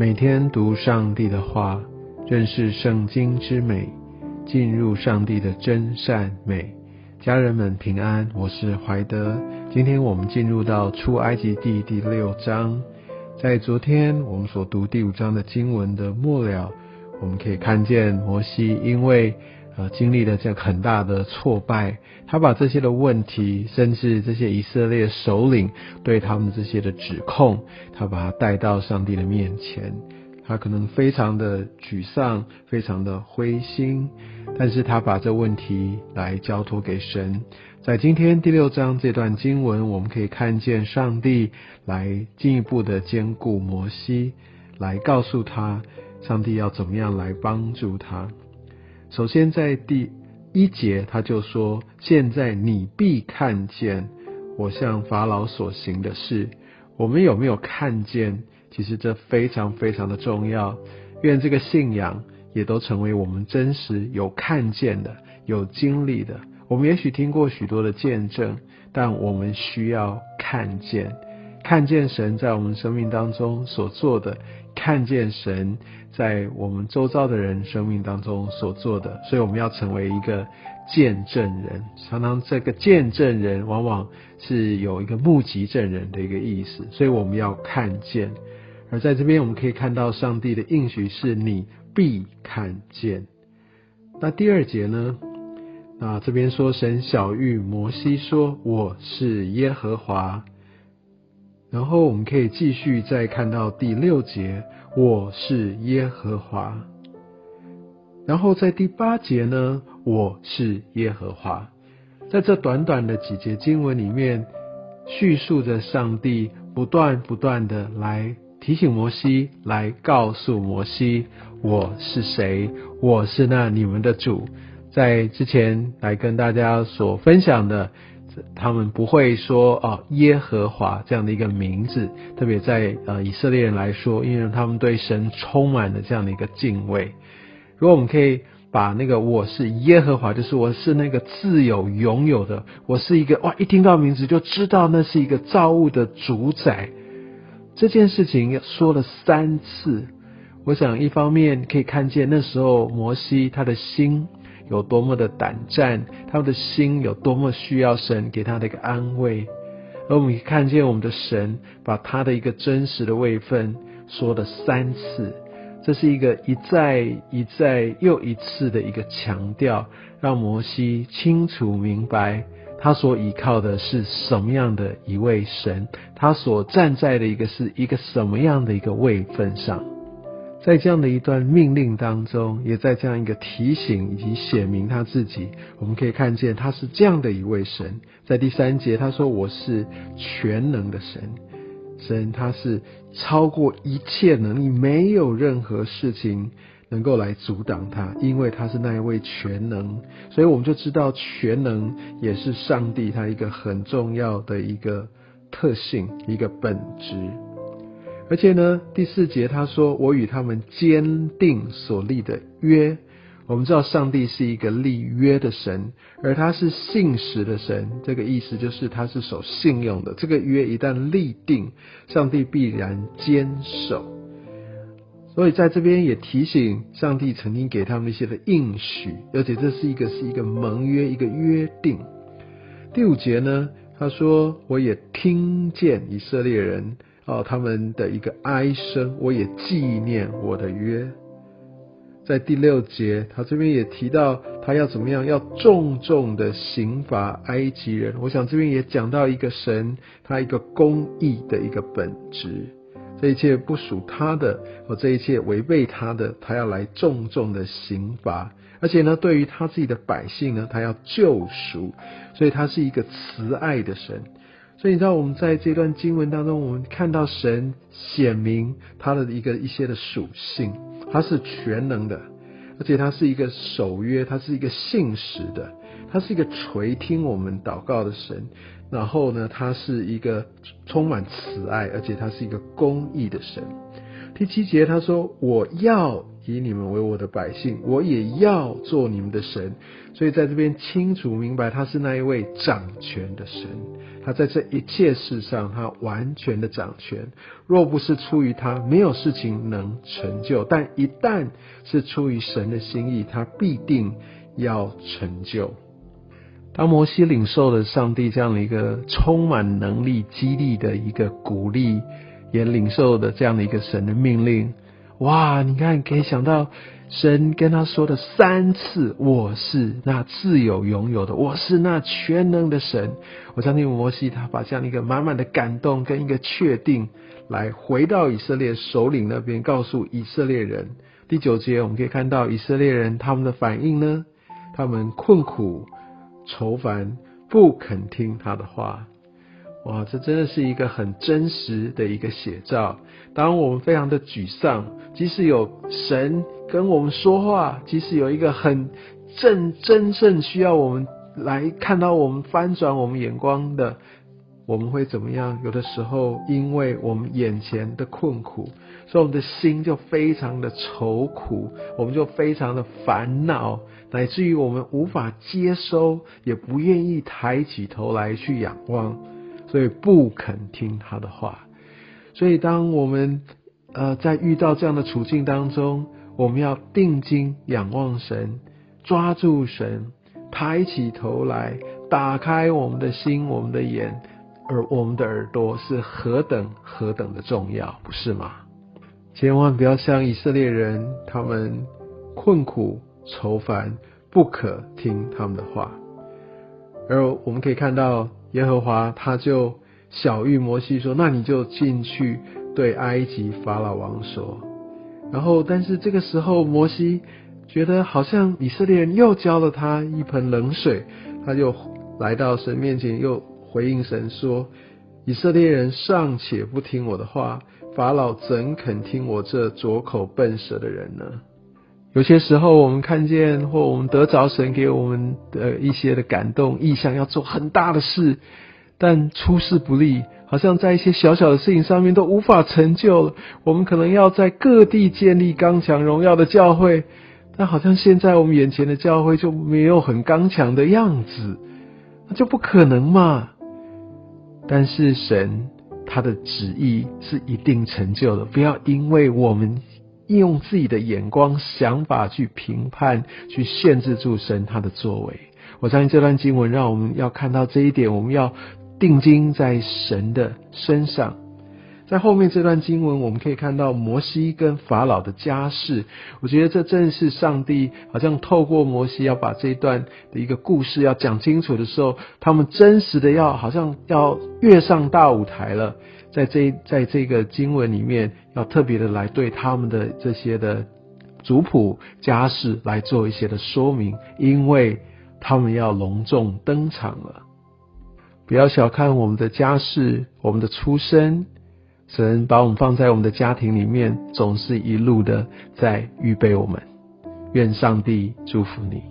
每天读上帝的话，认识圣经之美，进入上帝的真善美。家人们平安，我是怀德。今天我们进入到出埃及记第六章。在昨天我们所读第五章的经文的末了，我们可以看见摩西因为呃经历了这很大的挫败，他把这些的问题，甚至这些以色列首领对他们这些的指控，他把他带到上帝的面前。他可能非常的沮丧，非常的灰心，但是他把这问题来交托给神。在今天第六章这段经文，我们可以看见上帝来进一步的兼顾摩西，来告诉他上帝要怎么样来帮助他。首先在第一节他就说：“现在你必看见我向法老所行的事。”我们有没有看见？其实这非常非常的重要，愿这个信仰也都成为我们真实有看见的、有经历的。我们也许听过许多的见证，但我们需要看见，看见神在我们生命当中所做的，看见神在我们周遭的人生命当中所做的。所以我们要成为一个见证人。常常这个见证人往往是有一个目击证人的一个意思，所以我们要看见。而在这边，我们可以看到上帝的应许是你必看见。那第二节呢？那这边说神小谕摩西说：“我是耶和华。”然后我们可以继续再看到第六节：“我是耶和华。”然后在第八节呢？“我是耶和华。”在这短短的几节经文里面，叙述着上帝不断不断的来。提醒摩西来告诉摩西我是谁，我是那你们的主。在之前来跟大家所分享的，他们不会说哦耶和华这样的一个名字，特别在呃以色列人来说，因为他们对神充满了这样的一个敬畏。如果我们可以把那个我是耶和华，就是我是那个自有拥有的，我是一个哇一听到名字就知道那是一个造物的主宰。这件事情说了三次，我想一方面可以看见那时候摩西他的心有多么的胆战，他们的心有多么需要神给他的一个安慰，而我们看见我们的神把他的一个真实的位分说了三次，这是一个一再一再又一次的一个强调，让摩西清楚明白。他所依靠的是什么样的一位神？他所站在的一个是一个什么样的一个位份上？在这样的一段命令当中，也在这样一个提醒以及写明他自己，我们可以看见他是这样的一位神。在第三节，他说：“我是全能的神，神他是超过一切能力，没有任何事情。”能够来阻挡他，因为他是那一位全能，所以我们就知道全能也是上帝他一个很重要的一个特性，一个本质。而且呢，第四节他说：“我与他们坚定所立的约。”我们知道上帝是一个立约的神，而他是信实的神。这个意思就是他是守信用的。这个约一旦立定，上帝必然坚守。所以在这边也提醒上帝曾经给他们一些的应许，而且这是一个是一个盟约，一个约定。第五节呢，他说：“我也听见以色列人哦他们的一个哀声，我也纪念我的约。”在第六节，他这边也提到他要怎么样，要重重的刑罚埃及人。我想这边也讲到一个神，他一个公义的一个本质。这一切不属他的，或这一切违背他的，他要来重重的刑罚。而且呢，对于他自己的百姓呢，他要救赎。所以他是一个慈爱的神。所以你知道，我们在这段经文当中，我们看到神显明他的一个一些的属性，他是全能的，而且他是一个守约，他是一个信实的，他是一个垂听我们祷告的神。然后呢，他是一个充满慈爱，而且他是一个公义的神。第七节他说：“我要以你们为我的百姓，我也要做你们的神。”所以在这边清楚明白，他是那一位掌权的神。他在这一切事上，他完全的掌权。若不是出于他，没有事情能成就；但一旦是出于神的心意，他必定要成就。当摩西领受了上帝这样的一个充满能力、激励的一个鼓励，也领受的这样的一个神的命令，哇！你看，可以想到。神跟他说的三次：“我是那自有拥有的，我是那全能的神。”我相信摩西他把这样一个满满的感动跟一个确定，来回到以色列首领那边，告诉以色列人。第九节我们可以看到以色列人他们的反应呢，他们困苦愁烦，不肯听他的话。哇，这真的是一个很真实的一个写照。当我们非常的沮丧，即使有神跟我们说话，即使有一个很正真正需要我们来看到我们翻转我们眼光的，我们会怎么样？有的时候，因为我们眼前的困苦，所以我们的心就非常的愁苦，我们就非常的烦恼，乃至于我们无法接收，也不愿意抬起头来去仰望。所以不肯听他的话，所以当我们呃在遇到这样的处境当中，我们要定睛仰望神，抓住神，抬起头来，打开我们的心、我们的眼，而我们的耳朵是何等何等的重要，不是吗？千万不要像以色列人，他们困苦愁烦，不可听他们的话，而我们可以看到。耶和华他就小谕摩西说：“那你就进去对埃及法老王说。”然后，但是这个时候摩西觉得好像以色列人又浇了他一盆冷水，他就来到神面前，又回应神说：“以色列人尚且不听我的话，法老怎肯听我这拙口笨舌的人呢？”有些时候，我们看见或我们得着神给我们的一些的感动意向，要做很大的事，但出事不利，好像在一些小小的事情上面都无法成就了。我们可能要在各地建立刚强荣耀的教会，但好像现在我们眼前的教会就没有很刚强的样子，那就不可能嘛。但是神他的旨意是一定成就的，不要因为我们。用自己的眼光、想法去评判、去限制住神他的作为。我相信这段经文让我们要看到这一点，我们要定睛在神的身上。在后面这段经文，我们可以看到摩西跟法老的家世。我觉得这正是上帝好像透过摩西要把这一段的一个故事要讲清楚的时候，他们真实的要好像要跃上大舞台了。在这在这个经文里面，要特别的来对他们的这些的族谱家世来做一些的说明，因为他们要隆重登场了。不要小看我们的家世，我们的出身，神把我们放在我们的家庭里面，总是一路的在预备我们。愿上帝祝福你。